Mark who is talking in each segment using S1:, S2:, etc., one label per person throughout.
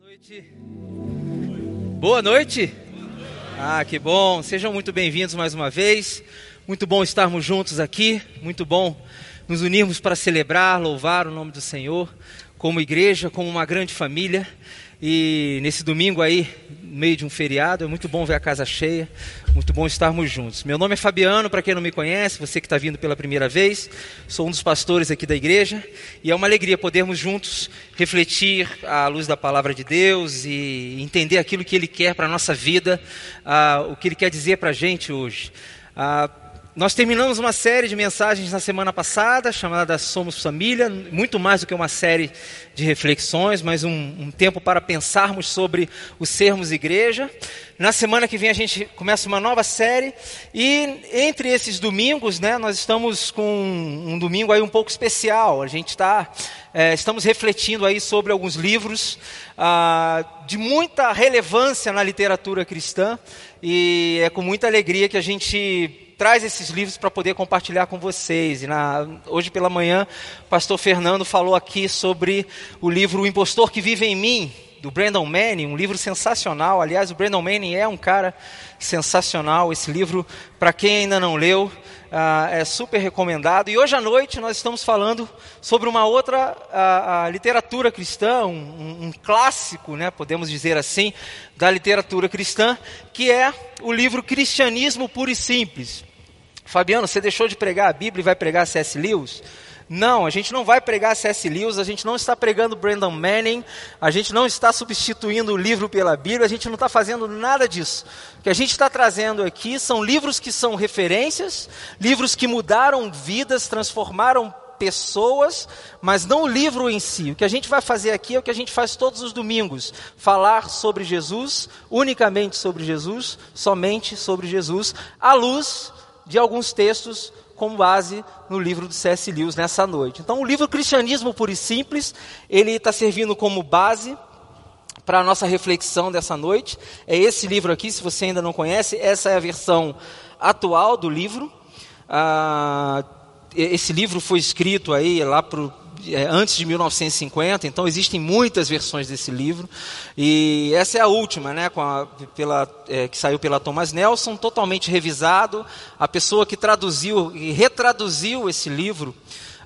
S1: noite. Boa noite. Ah, que bom. Sejam muito bem-vindos mais uma vez. Muito bom estarmos juntos aqui. Muito bom nos unirmos para celebrar, louvar o nome do Senhor, como igreja, como uma grande família. E nesse domingo aí, no meio de um feriado, é muito bom ver a casa cheia, muito bom estarmos juntos. Meu nome é Fabiano, para quem não me conhece, você que está vindo pela primeira vez, sou um dos pastores aqui da igreja e é uma alegria podermos juntos refletir à luz da palavra de Deus e entender aquilo que Ele quer para a nossa vida, uh, o que Ele quer dizer para a gente hoje. Uh, nós terminamos uma série de mensagens na semana passada, chamada Somos Família, muito mais do que uma série de reflexões, mas um, um, tempo para pensarmos sobre o sermos igreja. Na semana que vem a gente começa uma nova série e entre esses domingos, né, nós estamos com um domingo aí um pouco especial. A gente está, é, estamos refletindo aí sobre alguns livros ah, de muita relevância na literatura cristã e é com muita alegria que a gente traz esses livros para poder compartilhar com vocês. E na, hoje pela manhã, o pastor Fernando falou aqui sobre o livro O Impostor que Vive em Mim, do Brandon Manning, um livro sensacional. Aliás, o Brandon Manning é um cara sensacional. Esse livro, para quem ainda não leu, uh, é super recomendado. E hoje à noite nós estamos falando sobre uma outra uh, literatura cristã, um, um, clássico, né, podemos dizer assim, da literatura cristã, que é o livro Cristianismo Puro e Simples. Fabiano, você deixou de pregar a Bíblia e vai pregar C.S. Lewis? Não, a gente não vai pregar C.S. Lewis, a gente não está pregando Brandon Manning, a gente não está substituindo o livro pela Bíblia, a gente não está fazendo nada disso. O que a gente está trazendo aqui são livros que são referências, livros que mudaram vidas, transformaram pessoas, mas não o livro em si. O que a gente vai fazer aqui é o que a gente faz todos os domingos: falar sobre Jesus, unicamente sobre Jesus, somente sobre Jesus, à luz de alguns textos com base no livro do C.S. Lewis nessa noite. Então, o livro Cristianismo Puro e Simples, ele está servindo como base para a nossa reflexão dessa noite. É esse livro aqui, se você ainda não conhece, essa é a versão atual do livro. Ah, esse livro foi escrito aí lá para é, antes de 1950, então existem muitas versões desse livro. E essa é a última, né, a, pela, é, que saiu pela Thomas Nelson, totalmente revisado. A pessoa que traduziu e retraduziu esse livro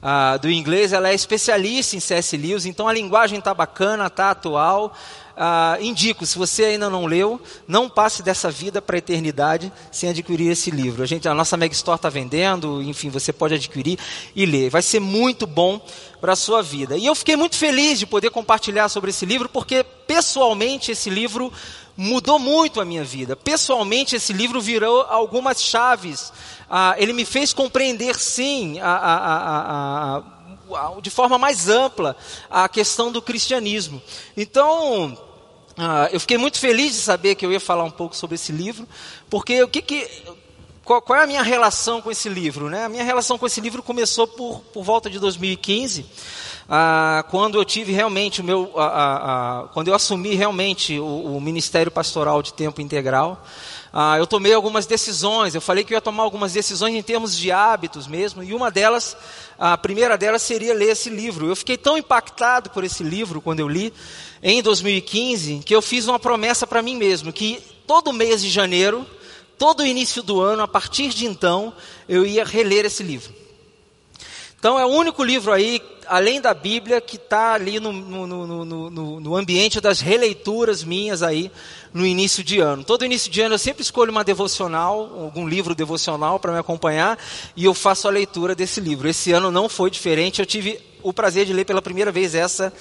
S1: ah, do inglês, ela é especialista em C.S. Lewis, então a linguagem está bacana, está atual. Ah, indico, se você ainda não leu, não passe dessa vida para a eternidade sem adquirir esse livro. A, gente, a nossa Meg Store está vendendo, enfim, você pode adquirir e ler. Vai ser muito bom para a sua vida. E eu fiquei muito feliz de poder compartilhar sobre esse livro, porque pessoalmente esse livro mudou muito a minha vida. Pessoalmente esse livro virou algumas chaves. Ah, ele me fez compreender, sim, a, a, a, de forma mais ampla a questão do cristianismo. Então, ah, eu fiquei muito feliz de saber que eu ia falar um pouco sobre esse livro, porque o que, que qual, é a minha relação com esse livro? Né? A minha relação com esse livro começou por, por volta de 2015, ah, quando eu tive realmente o meu, ah, quando eu assumi realmente o, o, ministério pastoral de tempo integral. Ah, eu tomei algumas decisões. Eu falei que eu ia tomar algumas decisões em termos de hábitos mesmo, e uma delas, a primeira delas seria ler esse livro. Eu fiquei tão impactado por esse livro quando eu li em 2015 que eu fiz uma promessa para mim mesmo que todo mês de janeiro todo início do ano, a partir de então, eu ia reler esse livro. Então é o único livro aí, além da Bíblia, que está ali no, no, no, no, ambiente das releituras minhas aí no início de ano. Todo início de ano eu sempre escolho uma devocional, algum livro devocional para me acompanhar e eu faço a leitura desse livro. Esse ano não foi diferente, eu tive o prazer de ler pela primeira vez essa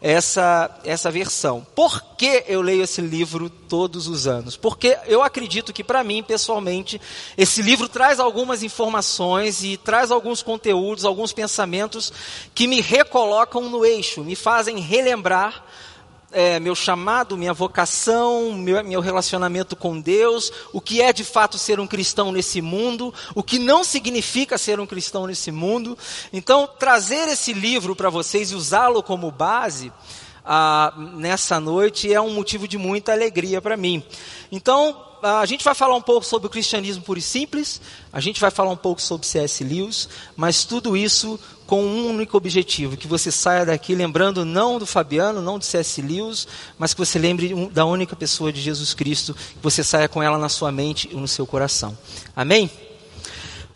S1: essa, essa versão. Por que eu leio esse livro todos os anos? Porque eu acredito que, para mim, pessoalmente, esse livro traz algumas informações e traz alguns conteúdos, alguns pensamentos que me recolocam no eixo, me fazem relembrar é, meu chamado, minha vocação, meu, meu relacionamento com Deus, o que é de fato ser um cristão nesse mundo, o que não significa ser um cristão nesse mundo. Então, trazer esse livro para vocês e usá-lo como base ah, nessa noite é um motivo de muita alegria para mim. Então, a gente vai falar um pouco sobre o cristianismo puro e simples, a gente vai falar um pouco sobre C.S. Lewis, mas tudo isso com um único objetivo: que você saia daqui lembrando não do Fabiano, não do C.S. Lewis, mas que você lembre da única pessoa de Jesus Cristo, que você saia com ela na sua mente e no seu coração. Amém?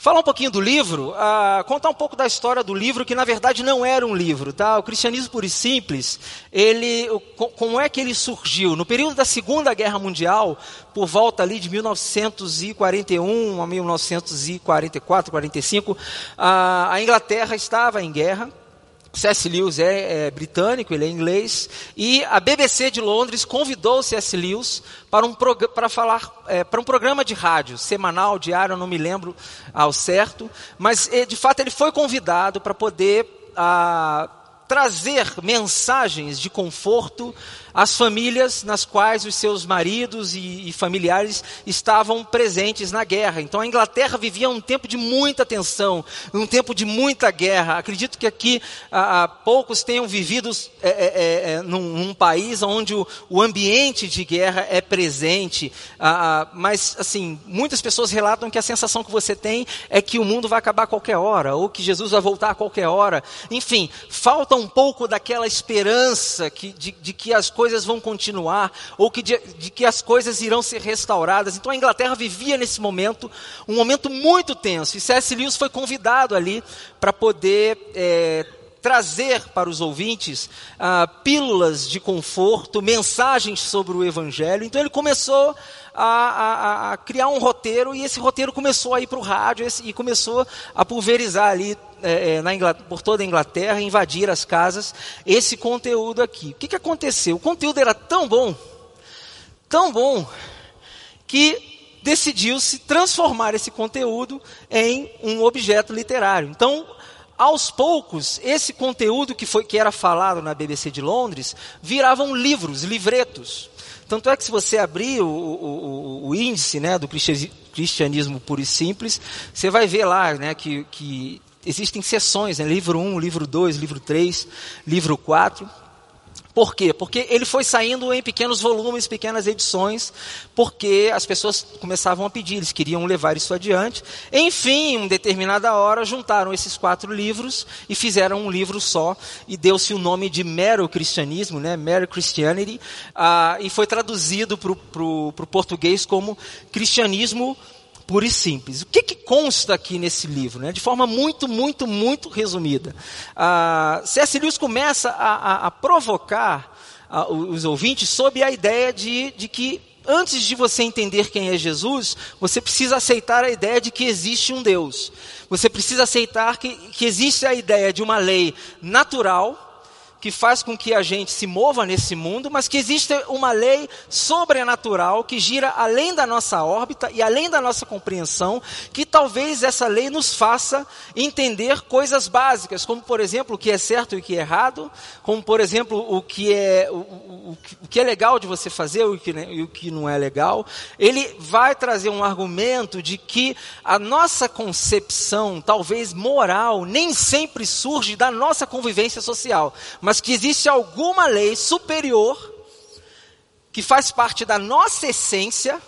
S1: Falar um pouquinho do livro, uh, contar um pouco da história do livro, que na verdade não era um livro, tá? O cristianismo puro e simples, ele, como é que ele surgiu? No período da Segunda Guerra Mundial, por volta ali de 1941 a 1944, 45, uh, a Inglaterra estava em guerra, C.S. Lewis é, é, britânico, ele é inglês, e a BBC de Londres convidou o C.S. Lewis para um, para falar, é, para um programa de rádio, semanal, diário, não me lembro ao certo, mas é, de fato ele foi convidado para poder a, ah, trazer mensagens de conforto as famílias nas quais os seus maridos e, e, familiares estavam presentes na guerra. Então a Inglaterra vivia um tempo de muita tensão, um tempo de muita guerra. Acredito que aqui ah, poucos tenham vivido é, é, é, é, num, num, país onde o, o, ambiente de guerra é presente, ah, mas assim muitas pessoas relatam que a sensação que você tem é que o mundo vai acabar a qualquer hora ou que Jesus vai voltar a qualquer hora. Enfim, falta um pouco daquela esperança que, de, de que as coisas coisas vão continuar, ou que de, de, que as coisas irão ser restauradas. Então a Inglaterra vivia nesse momento, um momento muito tenso. E C.S. Lewis foi convidado ali para poder é, trazer para os ouvintes ah, pílulas de conforto, mensagens sobre o Evangelho. Então ele começou a, a, a criar um roteiro e esse roteiro começou a ir para o rádio e começou a pulverizar ali é, é, por toda a Inglaterra, invadir as casas, esse conteúdo aqui. O que, que aconteceu? O conteúdo era tão bom, tão bom, que decidiu-se transformar esse conteúdo em um objeto literário. Então, aos poucos, esse conteúdo que, foi, que era falado na BBC de Londres viravam livros, livretos. Tanto é que se você abrir o, o, o índice né, do cristianismo puro e simples, você vai ver lá né, que, que existem sessões, né? livro 1, livro 2, livro 3, livro 4. Por quê? Porque ele foi saindo em pequenos volumes, pequenas edições, porque as pessoas começavam a pedir, eles queriam levar isso adiante. Enfim, em determinada hora, juntaram esses quatro livros e fizeram um livro só, e deu-se o nome de Mero Cristianismo, né? Mero Christianity, ah, e foi traduzido para o português como Cristianismo pura e simples. O que, que consta aqui nesse livro? Né? De forma muito, muito, muito resumida. Ah, C.S. Lewis começa a, a, a provocar ah, os ouvintes sob a ideia de, de que antes de você entender quem é Jesus, você precisa aceitar a ideia de que existe um Deus. Você precisa aceitar que, que existe a ideia de uma lei natural que faz com que a gente se mova nesse mundo, mas que existe uma lei sobrenatural que gira além da nossa órbita e além da nossa compreensão, que talvez essa lei nos faça entender coisas básicas, como por exemplo o que é certo e o que é errado, como por exemplo o que é, o, o, o que é legal de você fazer o, que, e o que não é legal. Ele vai trazer um argumento de que a nossa concepção, talvez moral, nem sempre surge da nossa convivência social, mas mas que existe alguma lei superior que faz parte da nossa essência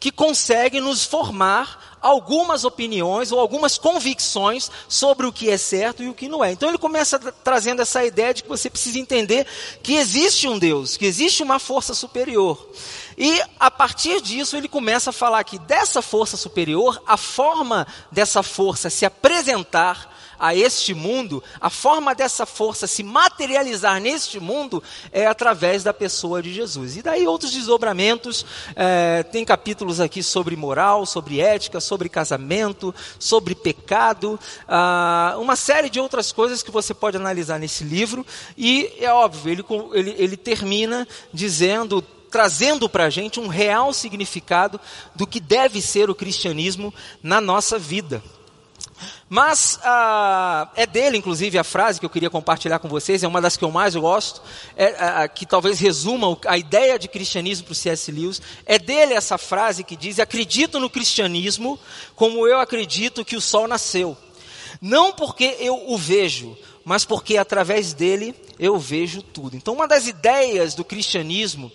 S1: que consegue nos formar algumas opiniões ou algumas convicções sobre o que é certo e o que não é. Então ele começa trazendo essa ideia de que você precisa entender que existe um Deus, que existe uma força superior. E a partir disso ele começa a falar que dessa força superior, a forma dessa força se apresentar a este mundo, a forma dessa força se materializar neste mundo é através da pessoa de Jesus. E daí outros desdobramentos, é, tem capítulos aqui sobre moral, sobre ética, sobre casamento, sobre pecado, ah, uma série de outras coisas que você pode analisar nesse livro. E é óbvio, ele, ele, ele termina dizendo trazendo para a gente um real significado do que deve ser o cristianismo na nossa vida. Mas ah, é dele, inclusive, a frase que eu queria compartilhar com vocês, é uma das que eu mais gosto, é, ah, que talvez resuma a ideia de cristianismo para o C.S. Lewis. É dele essa frase que diz: Acredito no cristianismo como eu acredito que o sol nasceu. Não porque eu o vejo, mas porque através dele eu vejo tudo. Então, uma das ideias do cristianismo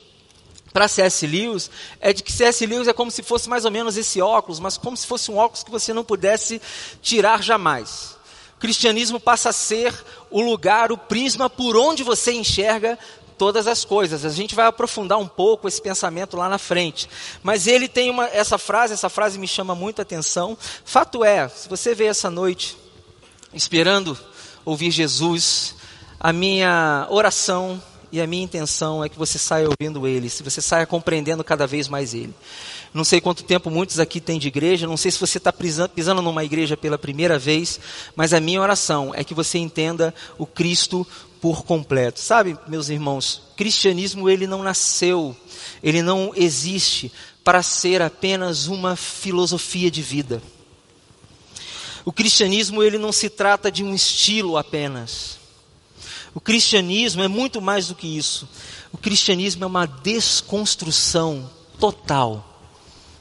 S1: para C.S. Lewis é de que C.S. Lewis é como se fosse mais ou menos esse óculos, mas como se fosse um óculos que você não pudesse tirar jamais. cristianismo passa a ser o lugar, o prisma por onde você enxerga todas as coisas. A gente vai aprofundar um pouco esse pensamento lá na frente. Mas ele tem uma, essa frase, essa frase me chama muita atenção. Fato é, se você veio essa noite esperando ouvir Jesus, a minha oração e a minha intenção é que você saia ouvindo Ele, se você saia compreendendo cada vez mais Ele. Não sei quanto tempo muitos aqui têm de igreja, não sei se você está pisando numa igreja pela primeira vez, mas a minha oração é que você entenda o Cristo por completo. Sabe, meus irmãos, cristianismo ele não nasceu, ele não existe para ser apenas uma filosofia de vida. O cristianismo ele não se trata de um estilo apenas. O cristianismo é muito mais do que isso. O cristianismo é uma desconstrução total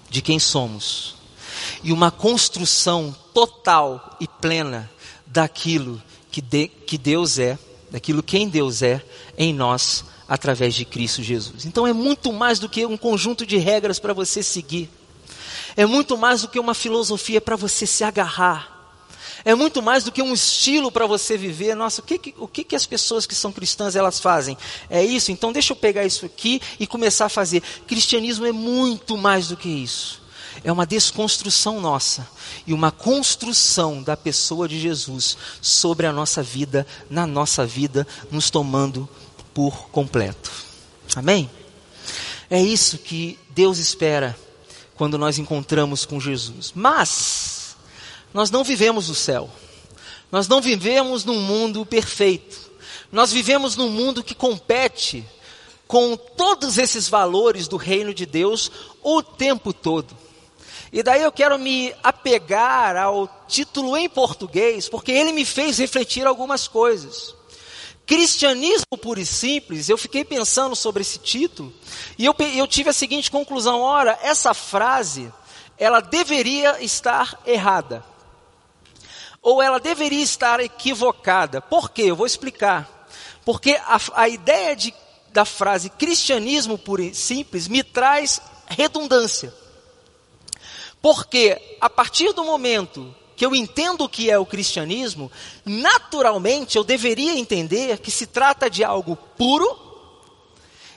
S1: de quem somos e uma construção total e plena daquilo que, de, que Deus é daquilo quem Deus é em nós através de Cristo Jesus. Então é muito mais do que um conjunto de regras para você seguir. É muito mais do que uma filosofia para você se agarrar. É muito mais do que um estilo para você viver. Nossa, o, que, o que, que as pessoas que são cristãs elas fazem? É isso? Então deixa eu pegar isso aqui e começar a fazer. Cristianismo é muito mais do que isso. É uma desconstrução nossa e uma construção da pessoa de Jesus sobre a nossa vida, na nossa vida, nos tomando por completo. Amém? É isso que Deus espera quando nós encontramos com Jesus. Mas, nós não vivemos no céu. Nós não vivemos num mundo perfeito. Nós vivemos num mundo que compete com todos esses valores do reino de Deus o tempo todo. E daí eu quero me apegar ao título em português, porque ele me fez refletir algumas coisas. Cristianismo puro e simples, eu fiquei pensando sobre esse título, e eu, eu tive a seguinte conclusão: ora, essa frase, ela deveria estar errada. Ou ela deveria estar equivocada. Por quê? Eu vou explicar. Porque a, a ideia de, da frase cristianismo puro e simples me traz redundância. Porque a partir do momento que eu entendo o que é o cristianismo, naturalmente eu deveria entender que se trata de algo puro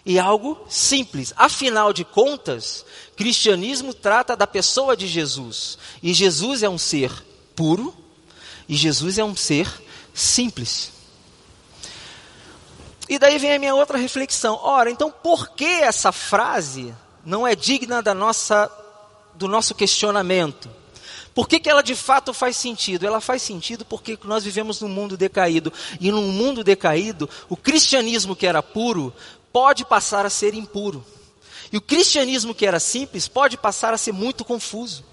S1: e algo simples. Afinal de contas, cristianismo trata da pessoa de Jesus. E Jesus é um ser puro e Jesus é um ser simples. E daí vem a minha outra reflexão. Ora, então por que essa frase não é digna da nossa do nosso questionamento. Por que, que ela de fato faz sentido? Ela faz sentido porque nós vivemos num mundo decaído. E num mundo decaído, o cristianismo que era puro pode passar a ser impuro. E o cristianismo que era simples pode passar a ser muito confuso.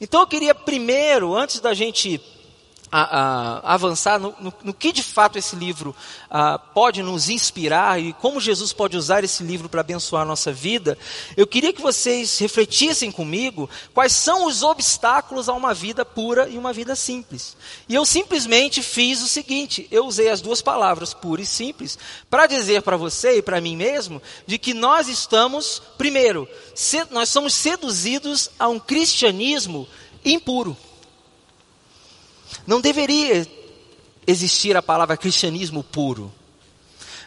S1: Então eu queria primeiro, antes da gente a, a, avançar no, no, no, que de fato esse livro a, pode nos inspirar e como Jesus pode usar esse livro para abençoar a nossa vida, eu queria que vocês refletissem comigo quais são os obstáculos a uma vida pura e uma vida simples. E eu simplesmente fiz o seguinte: eu usei as duas palavras, pura e simples, para dizer para você e para mim mesmo de que nós estamos, primeiro, nós somos seduzidos a um cristianismo impuro. Não deveria existir a palavra cristianismo puro.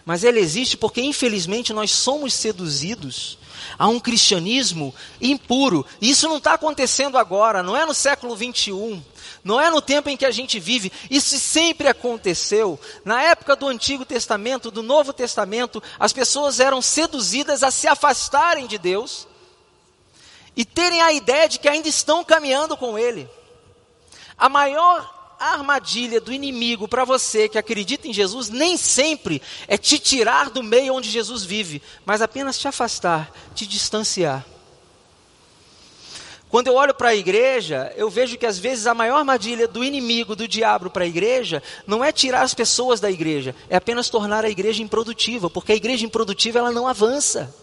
S1: Mas ela existe porque, infelizmente, nós somos seduzidos a um cristianismo impuro. E isso não está acontecendo agora, não é no século 21, não é no tempo em que a gente vive. Isso sempre aconteceu. Na época do Antigo Testamento, do Novo Testamento, as pessoas eram seduzidas a se afastarem de Deus e terem a ideia de que ainda estão caminhando com Ele. A maior armadilha do inimigo para você que acredita em Jesus nem sempre é te tirar do meio onde Jesus vive, mas apenas te afastar, te distanciar. Quando eu olho para a igreja, eu vejo que às vezes a maior armadilha do inimigo, do diabo para a igreja, não é tirar as pessoas da igreja, é apenas tornar a igreja improdutiva, porque a igreja improdutiva ela não avança.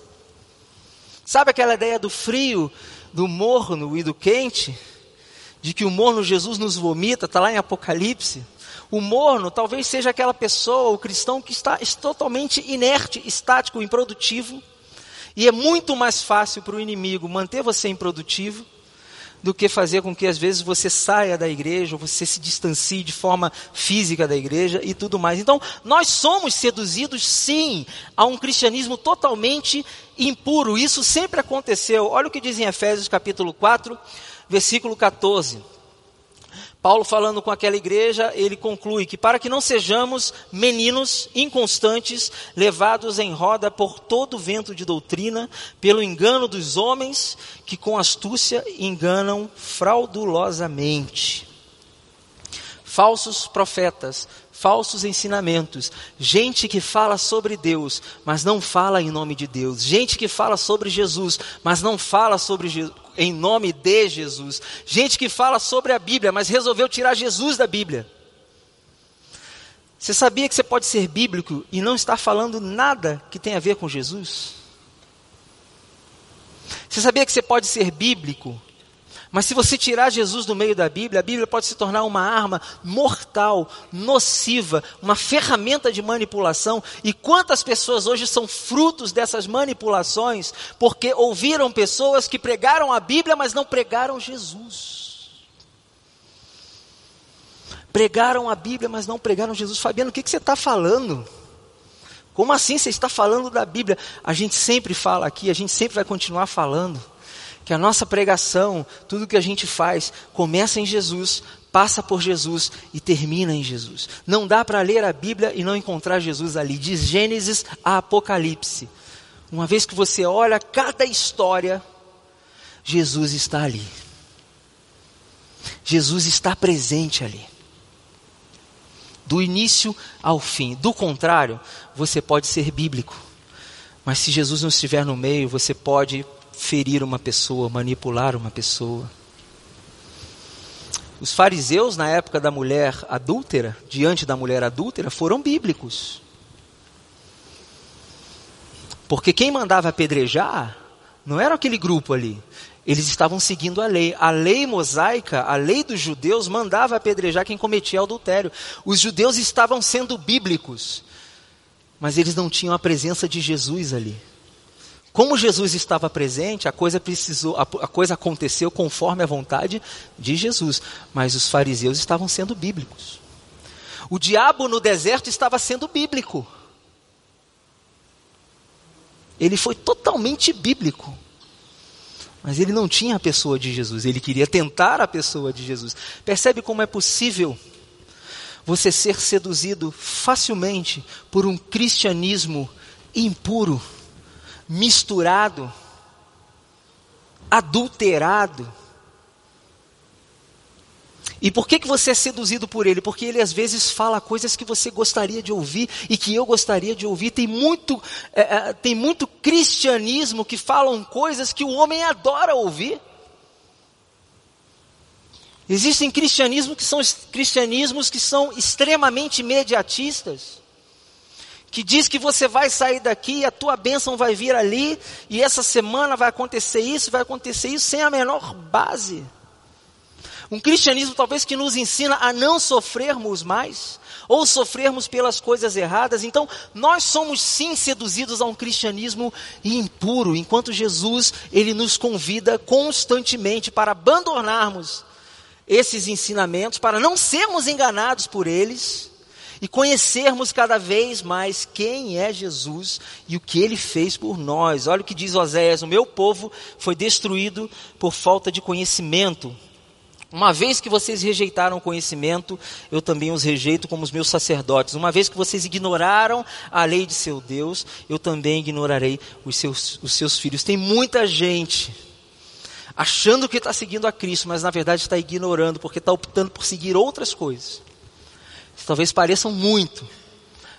S1: Sabe aquela ideia do frio, do morno e do quente? De que o morno Jesus nos vomita, está lá em Apocalipse. O morno talvez seja aquela pessoa, o cristão, que está totalmente inerte, estático, improdutivo. E é muito mais fácil para o inimigo manter você improdutivo do que fazer com que às vezes você saia da igreja, ou você se distancie de forma física da igreja e tudo mais. Então, nós somos seduzidos sim a um cristianismo totalmente impuro. Isso sempre aconteceu. Olha o que diz em Efésios capítulo 4, versículo 14. Paulo falando com aquela igreja, ele conclui que para que não sejamos meninos inconstantes, levados em roda por todo vento de doutrina, pelo engano dos homens que com astúcia enganam fraudulosamente. Falsos profetas, falsos ensinamentos, gente que fala sobre Deus, mas não fala em nome de Deus, gente que fala sobre Jesus, mas não fala sobre Je em nome de Jesus, gente que fala sobre a Bíblia, mas resolveu tirar Jesus da Bíblia. Você sabia que você pode ser bíblico e não estar falando nada que tenha a ver com Jesus? Você sabia que você pode ser bíblico mas se você tirar Jesus do meio da Bíblia, a Bíblia pode se tornar uma arma mortal, nociva, uma ferramenta de manipulação. E quantas pessoas hoje são frutos dessas manipulações porque ouviram pessoas que pregaram a Bíblia, mas não pregaram Jesus. Pregaram a Bíblia, mas não pregaram Jesus. Fabiano, o que, que você está falando? Como assim você está falando da Bíblia? A gente sempre fala aqui, a gente sempre vai continuar falando que a nossa pregação, tudo que a gente faz, começa em Jesus, passa por Jesus e termina em Jesus. Não dá para ler a Bíblia e não encontrar Jesus ali, de Gênesis a Apocalipse. Uma vez que você olha cada história, Jesus está ali. Jesus está presente ali. Do início ao fim. Do contrário, você pode ser bíblico. Mas se Jesus não estiver no meio, você pode ferir uma pessoa, manipular uma pessoa. Os fariseus, na época da mulher adúltera, diante da mulher adúltera, foram bíblicos. Porque quem mandava apedrejar não era aquele grupo ali. Eles estavam seguindo a lei. A lei mosaica, a lei dos judeus, mandava apedrejar quem cometia adultério. Os judeus estavam sendo bíblicos, mas eles não tinham a presença de Jesus ali. Como Jesus estava presente, a coisa precisou, a, a coisa aconteceu conforme a vontade de Jesus, mas os fariseus estavam sendo bíblicos. O diabo no deserto estava sendo bíblico. Ele foi totalmente bíblico. Mas ele não tinha a pessoa de Jesus, ele queria tentar a pessoa de Jesus. Percebe como é possível você ser seduzido facilmente por um cristianismo impuro? Misturado, adulterado. E por que, que você é seduzido por ele? Porque ele às vezes fala coisas que você gostaria de ouvir e que eu gostaria de ouvir. Tem muito, é, é, tem muito cristianismo que falam coisas que o homem adora ouvir. Existem cristianismos que são cristianismos que são extremamente imediatistas que diz que você vai sair daqui, a tua bênção vai vir ali, e essa semana vai acontecer isso, vai acontecer isso, sem a menor base. Um cristianismo talvez que nos ensina a não sofrermos mais, ou sofrermos pelas coisas erradas. Então, nós somos sim seduzidos a um cristianismo impuro, enquanto Jesus, ele nos convida constantemente para abandonarmos esses ensinamentos, para não sermos enganados por eles e conhecermos cada vez mais quem é Jesus e o que ele fez por nós. Olha o que diz Oséias: O meu povo foi destruído por falta de conhecimento. Uma vez que vocês rejeitaram o conhecimento, eu também os rejeito como os meus sacerdotes. Uma vez que vocês ignoraram a lei de seu Deus, eu também ignorarei os seus, os seus filhos. Tem muita gente achando que está seguindo a Cristo, mas na verdade está ignorando, porque está optando por seguir outras coisas talvez pareçam muito,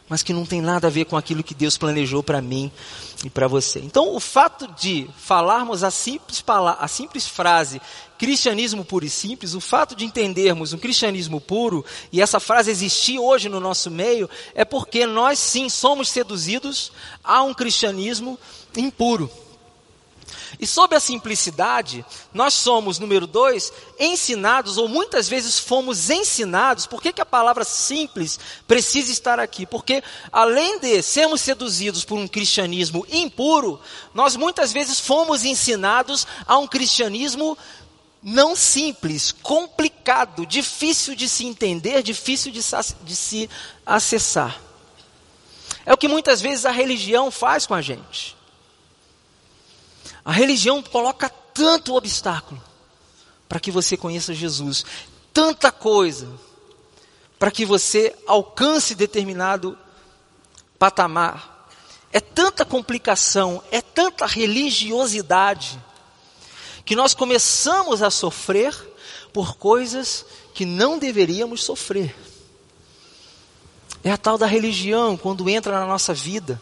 S1: mas que não tem nada a ver com aquilo que Deus planejou para mim e para você. Então, o fato de falarmos a simples, a simples frase cristianismo puro e simples, o fato de entendermos um cristianismo puro e essa frase existir hoje no nosso meio, é porque nós sim somos seduzidos a um cristianismo impuro. E sob a simplicidade, nós somos, número dois, ensinados, ou muitas vezes fomos ensinados. Por que, que a palavra simples precisa estar aqui? Porque, além de sermos seduzidos por um cristianismo impuro, nós muitas vezes fomos ensinados a um cristianismo não simples, complicado, difícil de se entender, difícil de, de se acessar. É o que muitas vezes a religião faz com a gente. A religião coloca tanto obstáculo para que você conheça Jesus, tanta coisa para que você alcance determinado patamar. É tanta complicação, é tanta religiosidade, que nós começamos a sofrer por coisas que não deveríamos sofrer. É a tal da religião quando entra na nossa vida.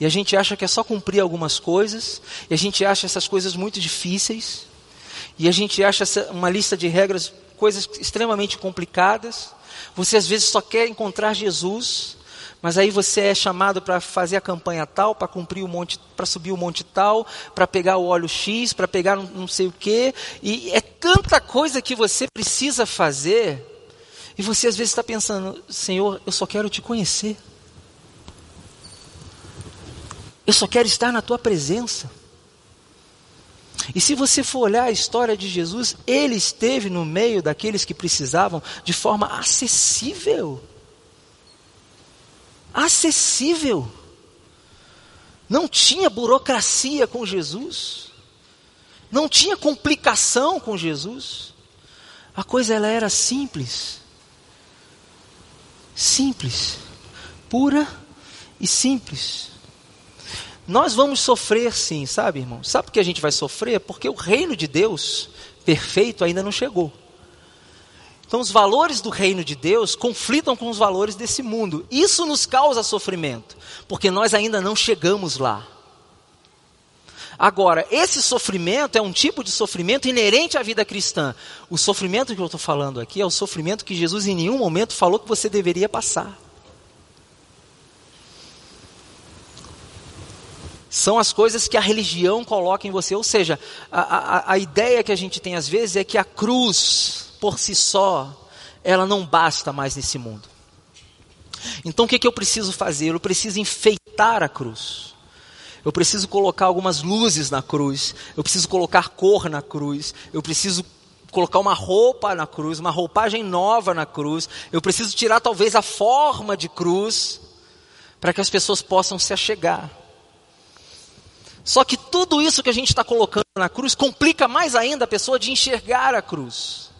S1: E a gente acha que é só cumprir algumas coisas, e a gente acha essas coisas muito difíceis, e a gente acha essa, uma lista de regras, coisas extremamente complicadas. Você às vezes só quer encontrar Jesus, mas aí você é chamado para fazer a campanha tal, para cumprir o monte, para subir o monte tal, para pegar o óleo X, para pegar não sei o quê, e é tanta coisa que você precisa fazer, e você às vezes está pensando, Senhor, eu só quero te conhecer, eu só quero estar na tua presença. E se você for olhar a história de Jesus, ele esteve no meio daqueles que precisavam de forma acessível acessível. Não tinha burocracia com Jesus. Não tinha complicação com Jesus. A coisa ela era simples. Simples. Pura e simples. Nós vamos sofrer sim, sabe, irmão? Sabe por que a gente vai sofrer? Porque o reino de Deus perfeito ainda não chegou. Então, os valores do reino de Deus conflitam com os valores desse mundo. Isso nos causa sofrimento, porque nós ainda não chegamos lá. Agora, esse sofrimento é um tipo de sofrimento inerente à vida cristã. O sofrimento que eu estou falando aqui é o sofrimento que Jesus em nenhum momento falou que você deveria passar. São as coisas que a religião coloca em você. Ou seja, a, a, a ideia que a gente tem às vezes é que a cruz por si só, ela não basta mais nesse mundo. Então o que, que eu preciso fazer? Eu preciso enfeitar a cruz. Eu preciso colocar algumas luzes na cruz. Eu preciso colocar cor na cruz. Eu preciso colocar uma roupa na cruz, uma roupagem nova na cruz. Eu preciso tirar talvez a forma de cruz para que as pessoas possam se achegar. Só que tudo isso que a gente está colocando na cruz complica mais ainda a pessoa de enxergar a cruz.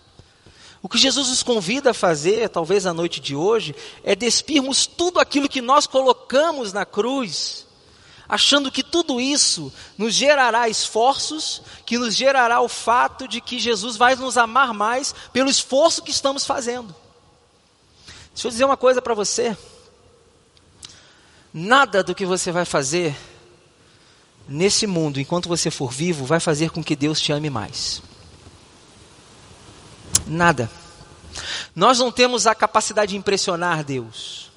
S1: O que Jesus nos convida a fazer, talvez a noite de hoje, é despirmos tudo aquilo que nós colocamos na cruz, achando que tudo isso nos gerará esforços, que nos gerará o fato de que Jesus vai nos amar mais pelo esforço que estamos fazendo. Deixa eu dizer uma coisa para você. Nada do que você vai fazer nesse mundo, enquanto você for vivo, vai fazer com que Deus te ame mais. Nada. Nós não temos a capacidade de impressionar Deus.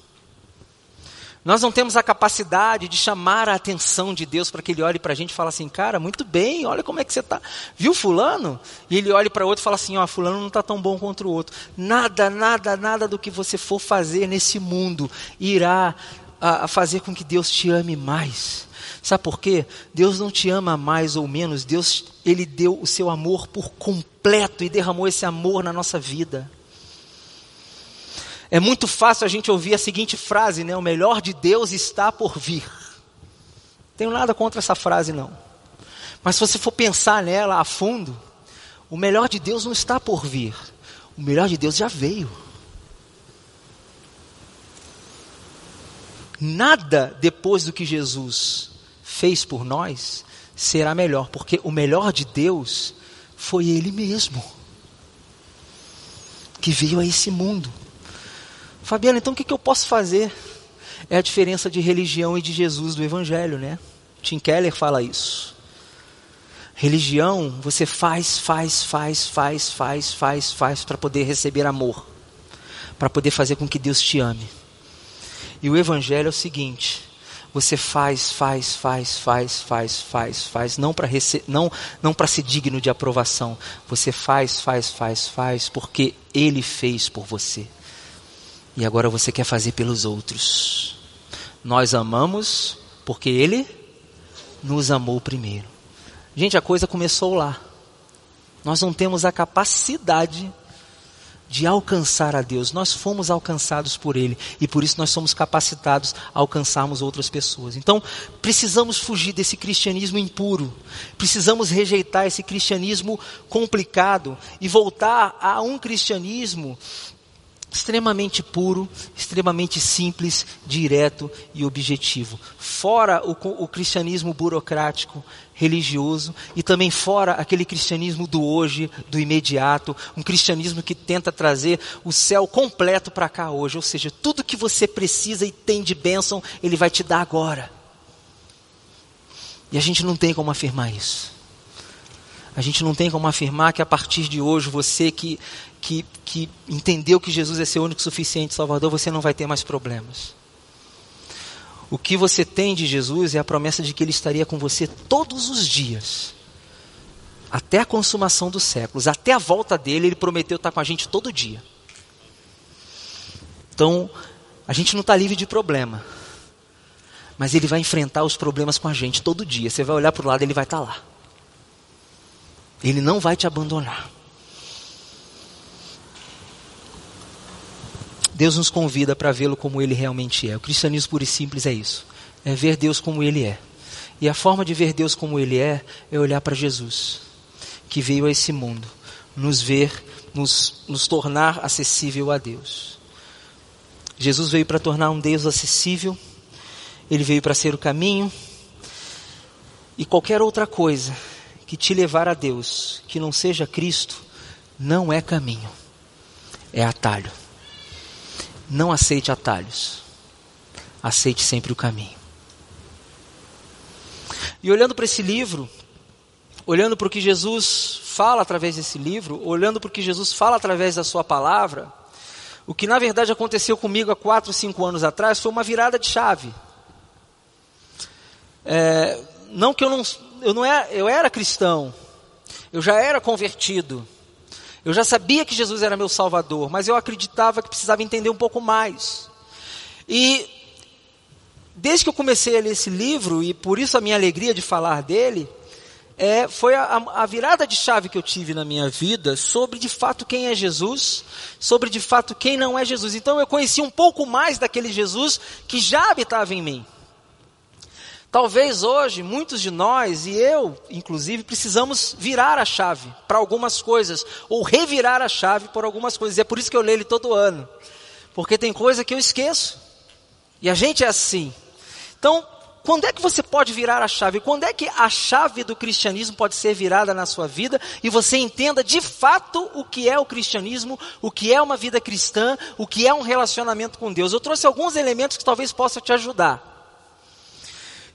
S1: Nós não temos a capacidade de chamar a atenção de Deus para que Ele olhe para a gente e fale assim, cara, muito bem, olha como é que você está. Viu fulano? E ele olhe para outro e fala assim, ó, fulano não está tão bom contra o outro. Nada, nada, nada do que você for fazer nesse mundo irá a, a fazer com que Deus te ame mais. Sabe por quê? Deus não te ama mais ou menos, Deus, Ele deu o seu amor por completo e derramou esse amor na nossa vida. É muito fácil a gente ouvir a seguinte frase, né? O melhor de Deus está por vir. Tenho nada contra essa frase, não. Mas se você for pensar nela a fundo, o melhor de Deus não está por vir. O melhor de Deus já veio. Nada depois do que Jesus fez por nós será melhor, porque o melhor de Deus foi Ele mesmo, que veio a esse mundo. Fabiano, então o que, que eu posso fazer? É a diferença de religião e de Jesus do Evangelho, né? Tim Keller fala isso. Religião, você faz, faz, faz, faz, faz, faz, faz para poder receber amor, para poder fazer com que Deus te ame. E o Evangelho é o seguinte: você faz, faz, faz, faz, faz, faz, faz, não para não não para ser digno de aprovação. Você faz, faz, faz, faz porque ele fez por você. E agora você quer fazer pelos outros. Nós amamos porque ele nos amou primeiro. Gente, a coisa começou lá. Nós não temos a capacidade de alcançar a Deus. Nós fomos alcançados por Ele e por isso nós somos capacitados a alcançarmos outras pessoas. Então, precisamos fugir desse cristianismo impuro, precisamos rejeitar esse cristianismo complicado e voltar a um cristianismo extremamente puro, extremamente simples, direto e objetivo. Fora o, o, cristianismo burocrático, religioso e também fora aquele cristianismo do hoje, do imediato, um cristianismo que tenta trazer o céu completo para cá hoje, ou seja, tudo que você precisa e tem de bênção, ele vai te dar agora. E a gente não tem como afirmar isso. A gente não tem como afirmar que a partir de hoje você que, que, que entendeu que Jesus é seu único suficiente Salvador, você não vai ter mais problemas. O que você tem de Jesus é a promessa de que Ele estaria com você todos os dias, até a consumação dos séculos, até a volta dele, Ele prometeu estar com a gente todo dia. Então, a gente não está livre de problema, mas Ele vai enfrentar os problemas com a gente todo dia. Você vai olhar para o lado, Ele vai estar lá. Ele não vai te abandonar. Deus nos convida para vê-lo como ele realmente é. O cristianismo puro e simples é isso. É ver Deus como ele é. E a forma de ver Deus como ele é é olhar para Jesus, que veio a esse mundo, nos ver, nos, nos tornar acessível a Deus. Jesus veio para tornar um Deus acessível, ele veio para ser o caminho, e qualquer outra coisa que te levar a Deus, que não seja Cristo, não é caminho, é atalho. Não aceite atalhos, aceite sempre o caminho. E olhando para esse livro, olhando para o que Jesus fala através desse livro, olhando para o que Jesus fala através da Sua palavra, o que na verdade aconteceu comigo há quatro, cinco anos atrás foi uma virada de chave. É, não que eu não, eu não era, eu era cristão, eu já era convertido, eu já sabia que Jesus era meu Salvador, mas eu acreditava que precisava entender um pouco mais. E desde que eu comecei a ler esse livro, e por isso a minha alegria de falar dele, é, foi a, a, virada de chave que eu tive na minha vida sobre de fato quem é Jesus, sobre de fato quem não é Jesus. Então eu conheci um pouco mais daquele Jesus que já habitava em mim. Talvez hoje muitos de nós, e eu inclusive, precisamos virar a chave para algumas coisas, ou revirar a chave por algumas coisas. E é por isso que eu leio ele todo ano, porque tem coisa que eu esqueço, e a gente é assim. Então, quando é que você pode virar a chave? Quando é que a chave do cristianismo pode ser virada na sua vida e você entenda de fato o que é o cristianismo, o que é uma vida cristã, o que é um relacionamento com Deus? Eu trouxe alguns elementos que talvez possam te ajudar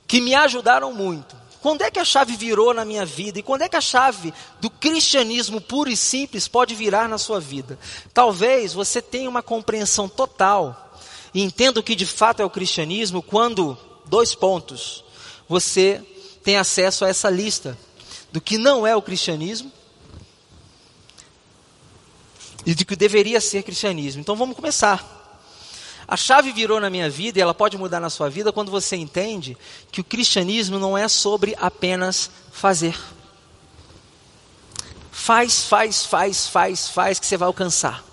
S1: que me ajudaram muito. Quando é que a chave virou na minha vida? E quando é que a chave do cristianismo puro e simples pode virar na sua vida? Talvez você tenha uma compreensão total e entenda o que de fato é o cristianismo quando, dois pontos, você tem acesso a essa lista do que não é o cristianismo e do que deveria ser cristianismo. Então vamos começar. A chave virou na minha vida e ela pode mudar na sua vida quando você entende que o cristianismo não é sobre apenas fazer. Faz, faz, faz, faz, faz que você vai alcançar.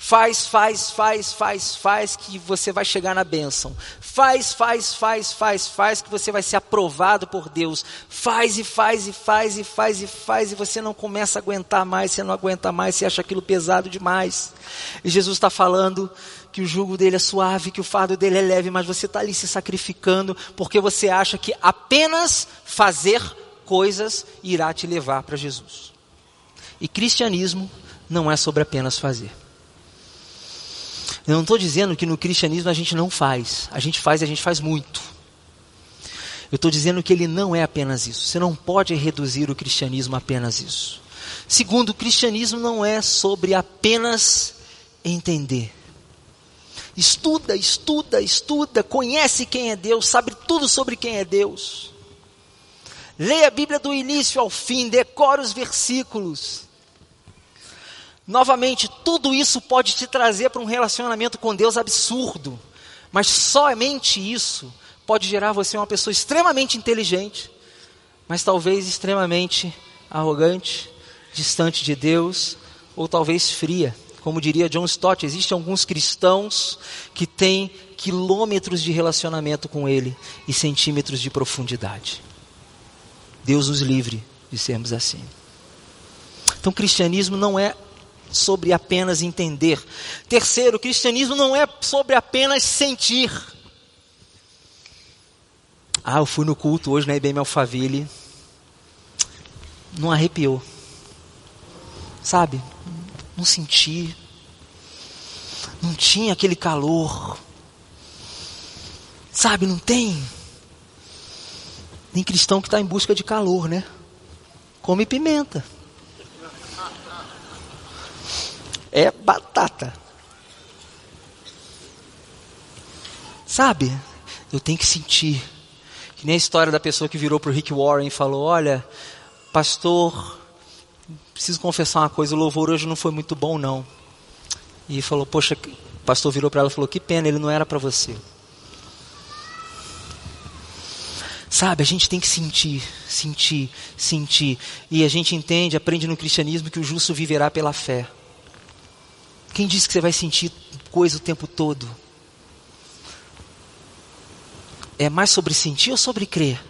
S1: Faz, faz, faz, faz, faz que você vai chegar na bênção. Faz, faz, faz, faz, faz que você vai ser aprovado por Deus. Faz e faz e faz e faz e faz e você não começa a aguentar mais, você não aguenta mais, você acha aquilo pesado demais. E Jesus está falando que o jugo dele é suave, que o fardo dele é leve, mas você está ali se sacrificando porque você acha que apenas fazer coisas irá te levar para Jesus. E cristianismo não é sobre apenas fazer. Eu não estou dizendo que no cristianismo a gente não faz. A gente faz e a gente faz muito. Eu estou dizendo que ele não é apenas isso. Você não pode reduzir o cristianismo a apenas isso. Segundo, o cristianismo não é sobre apenas entender. Estuda, estuda, estuda, conhece quem é Deus, sabe tudo sobre quem é Deus. Leia a Bíblia do início ao fim, decore os versículos. Novamente, tudo isso pode te trazer para um relacionamento com Deus absurdo, mas somente isso pode gerar você uma pessoa extremamente inteligente, mas talvez extremamente arrogante, distante de Deus, ou talvez fria. Como diria John Stott, existem alguns cristãos que têm quilômetros de relacionamento com Ele e centímetros de profundidade. Deus nos livre de sermos assim. Então, cristianismo não é sobre apenas entender. Terceiro, o cristianismo não é sobre apenas sentir. Ah, eu fui no culto hoje na IBM Alphaville. Não arrepiou. Sabe? Não senti. Não tinha aquele calor. Sabe, não tem. Tem cristão que está em busca de calor, né? Come pimenta. É batata. Sabe? Eu tenho que sentir. Que nem a história da pessoa que virou para o Rick Warren e falou: Olha, pastor, preciso confessar uma coisa, o louvor hoje não foi muito bom, não. E falou: Poxa, o pastor virou para ela e falou: Que pena, ele não era para você. Sabe, a gente tem que sentir, sentir, sentir. E a gente entende, aprende no cristianismo que o justo viverá pela fé. Quem disse que você vai sentir coisa o tempo todo? É mais sobre sentir ou sobre crer?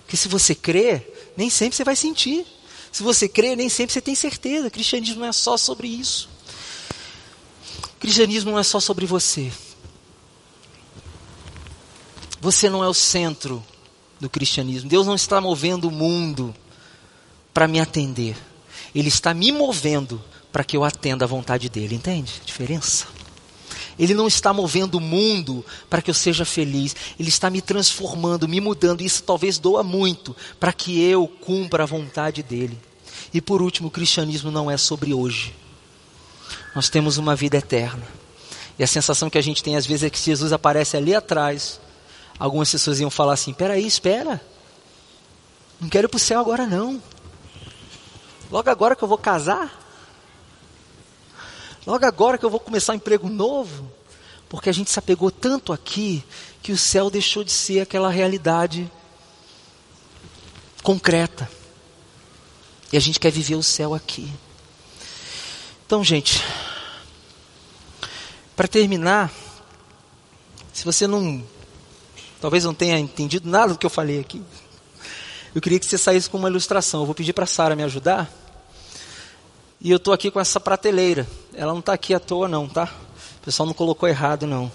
S1: Porque se você crê, nem sempre você vai sentir. Se você crê, nem sempre você tem certeza. O cristianismo não é só sobre isso. O cristianismo não é só sobre você. Você não é o centro do cristianismo. Deus não está movendo o mundo para me atender. Ele está me movendo para que eu atenda a vontade dele. Entende a diferença? Ele não está movendo o mundo para que eu seja feliz. Ele está me transformando, me mudando. Isso talvez doa muito para que eu cumpra a vontade dele. E por último, o cristianismo não é sobre hoje. Nós temos uma vida eterna. E a sensação que a gente tem às vezes é que Jesus aparece ali atrás algumas pessoas iam falar assim: peraí, espera. Não quero ir para o céu agora não. Logo agora que eu vou casar. Logo agora que eu vou começar um emprego novo. Porque a gente se apegou tanto aqui que o céu deixou de ser aquela realidade concreta. E a gente quer viver o céu aqui. Então, gente, para terminar, se você não Talvez não tenha entendido nada do que eu falei aqui. Eu queria que você saísse com uma ilustração. Eu vou pedir para a Sara me ajudar. E eu estou aqui com essa prateleira. Ela não está aqui à toa, não, tá? O pessoal não colocou errado, não.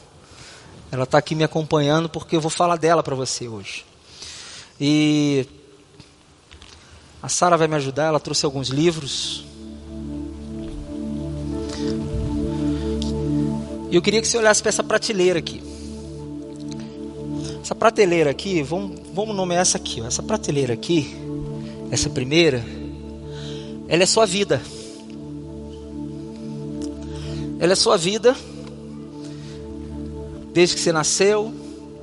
S1: Ela está aqui me acompanhando porque eu vou falar dela para você hoje. E a Sara vai me ajudar. Ela trouxe alguns livros. E eu queria que você olhasse para essa prateleira aqui. Essa prateleira aqui, vamos, vamos nomear essa aqui. Ó. Essa prateleira aqui, essa primeira, ela é sua vida. Ela é sua vida. Desde que você nasceu,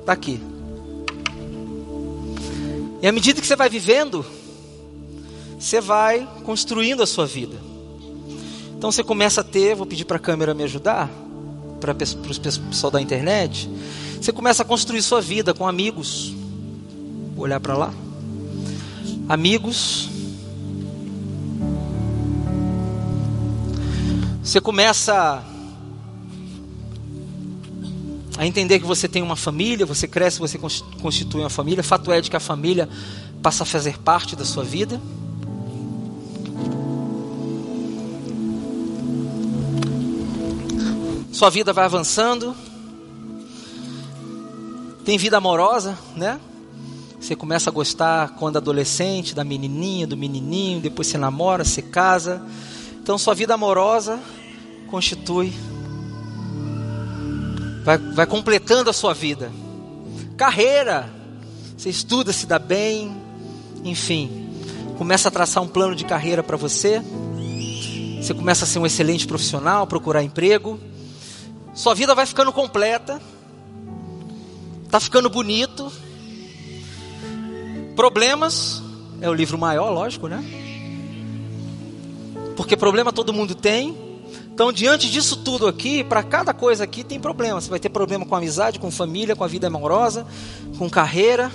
S1: está aqui. E à medida que você vai vivendo, você vai construindo a sua vida. Então você começa a ter, vou pedir para a câmera me ajudar, para o pessoal da internet. Você começa a construir sua vida com amigos. Vou olhar para lá. Amigos. Você começa a entender que você tem uma família, você cresce, você constitui uma família. Fato é de que a família passa a fazer parte da sua vida. Sua vida vai avançando, tem vida amorosa, né? Você começa a gostar quando adolescente da menininha, do menininho, depois você namora, você casa. Então sua vida amorosa constitui vai, vai completando a sua vida. Carreira, você estuda, se dá bem, enfim, começa a traçar um plano de carreira para você. Você começa a ser um excelente profissional, procurar emprego. Sua vida vai ficando completa Tá ficando bonito. Problemas é o livro maior, lógico, né? Porque problema todo mundo tem. Então, diante disso tudo aqui, para cada coisa aqui tem problema. Você vai ter problema com amizade, com família, com a vida amorosa, com carreira.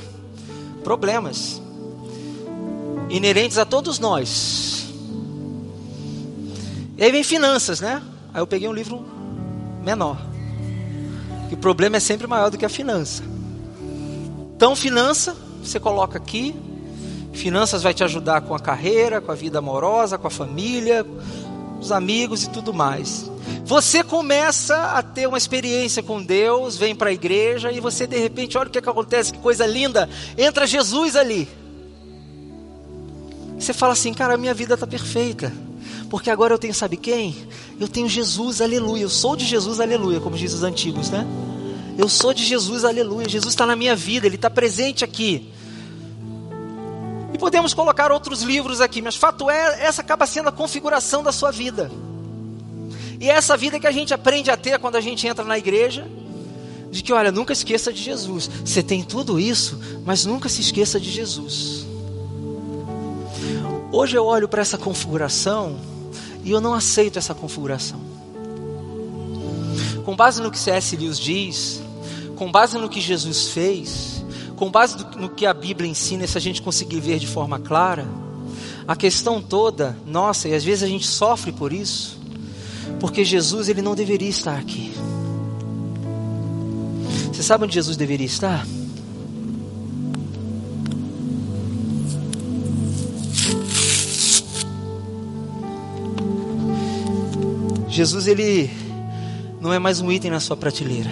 S1: Problemas inerentes a todos nós. E aí vem finanças, né? Aí eu peguei um livro menor. Que o problema é sempre maior do que a finança. Então, finança, você coloca aqui. Finanças vai te ajudar com a carreira, com a vida amorosa, com a família, os amigos e tudo mais. Você começa a ter uma experiência com Deus, vem para a igreja e você de repente, olha o que, é que acontece, que coisa linda, entra Jesus ali. Você fala assim, cara, minha vida está perfeita. Porque agora eu tenho, sabe quem? Eu tenho Jesus, aleluia. Eu sou de Jesus, aleluia, como diz os antigos, né? Eu sou de Jesus, aleluia. Jesus está na minha vida, Ele está presente aqui. E podemos colocar outros livros aqui, mas fato é, essa acaba sendo a configuração da sua vida. E é essa vida que a gente aprende a ter quando a gente entra na igreja, de que, olha, nunca esqueça de Jesus. Você tem tudo isso, mas nunca se esqueça de Jesus. Hoje eu olho para essa configuração e eu não aceito essa configuração. Com base no que C.S. Lewis diz, com base no que Jesus fez, com base no que a Bíblia ensina, se a gente conseguir ver de forma clara, a questão toda, nossa, e às vezes a gente sofre por isso, porque Jesus ele não deveria estar aqui. Você sabe onde Jesus deveria estar? Jesus ele não é mais um item na sua prateleira.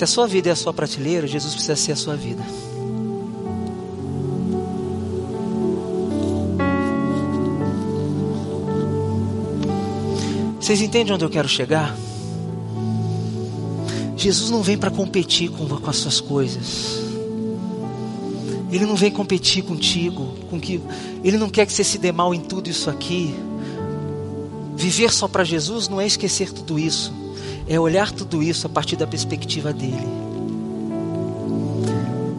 S1: Se a sua vida é a sua prateleira, Jesus precisa ser a sua vida. Vocês entendem onde eu quero chegar? Jesus não vem para competir com, com as suas coisas. Ele não vem competir contigo, com que ele não quer que você se dê mal em tudo isso aqui. Viver só para Jesus não é esquecer tudo isso, é olhar tudo isso a partir da perspectiva dele.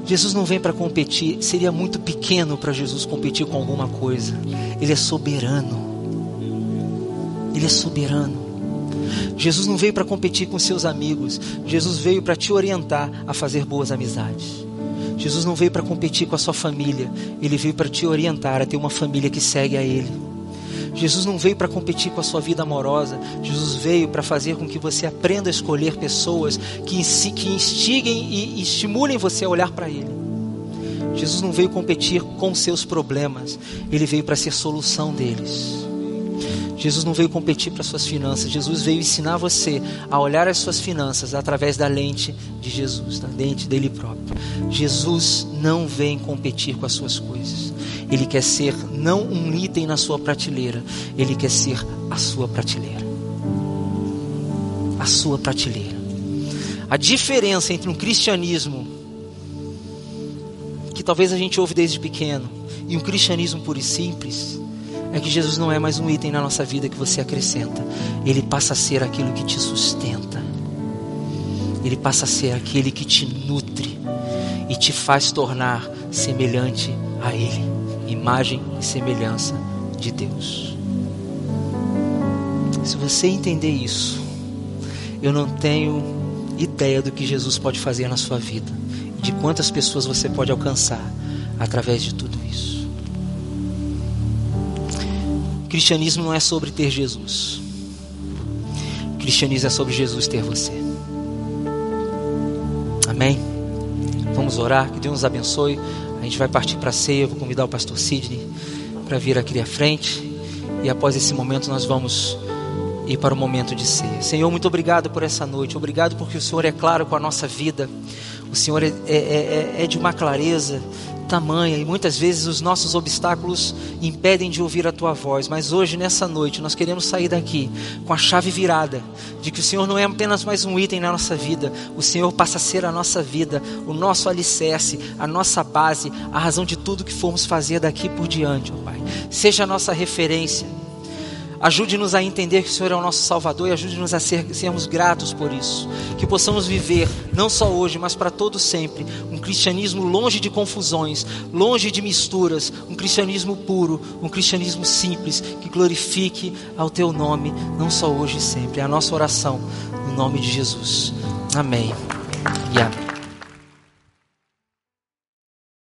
S1: Jesus não vem para competir, seria muito pequeno para Jesus competir com alguma coisa. Ele é soberano. Ele é soberano. Jesus não veio para competir com seus amigos, Jesus veio para te orientar a fazer boas amizades. Jesus não veio para competir com a sua família, ele veio para te orientar a ter uma família que segue a ele. Jesus não veio para competir com a sua vida amorosa, Jesus veio para fazer com que você aprenda a escolher pessoas que, instiguem e estimulem você a olhar para Ele. Jesus não veio competir com seus problemas, Ele veio para ser solução deles. Jesus não veio competir para suas finanças, Jesus veio ensinar você a olhar as suas finanças através da lente de Jesus, da lente dele próprio. Jesus não vem competir com as suas coisas. Ele quer ser não um item na sua prateleira, ele quer ser a sua prateleira. A sua prateleira. A diferença entre um cristianismo que talvez a gente ouve desde pequeno e um cristianismo puro e simples é que Jesus não é mais um item na nossa vida que você acrescenta. Ele passa a ser aquilo que te sustenta. Ele passa a ser aquele que te nutre e te faz tornar semelhante a Ele, imagem e semelhança de Deus. Se você entender isso, eu não tenho ideia do que Jesus pode fazer na sua vida, de quantas pessoas você pode alcançar através de tudo isso. Cristianismo não é sobre ter Jesus. Cristianismo é sobre Jesus ter você. Amém? Vamos orar, que Deus nos abençoe. A gente vai partir para a ceia. Eu vou convidar o pastor Sidney para vir aqui à frente. E após esse momento, nós vamos ir para o momento de ceia. Senhor, muito obrigado por essa noite. Obrigado porque o Senhor é claro com a nossa vida. O Senhor é, é, é, é de uma clareza tamanha e muitas vezes os nossos obstáculos impedem de ouvir a tua voz, mas hoje, nessa noite, nós queremos sair daqui com a chave virada de que o Senhor não é apenas mais um item na nossa vida, o Senhor passa a ser a nossa vida, o nosso alicerce, a nossa base, a razão de tudo que formos fazer daqui por diante, ó Pai. Seja a nossa referência Ajude-nos a entender que o Senhor é o nosso Salvador e ajude-nos a ser, sermos gratos por isso. Que possamos viver, não só hoje, mas para todo sempre, um cristianismo longe de confusões, longe de misturas, um cristianismo puro, um cristianismo simples, que glorifique ao Teu nome, não só hoje e sempre. É a nossa oração, no nome de Jesus. Amém e amém.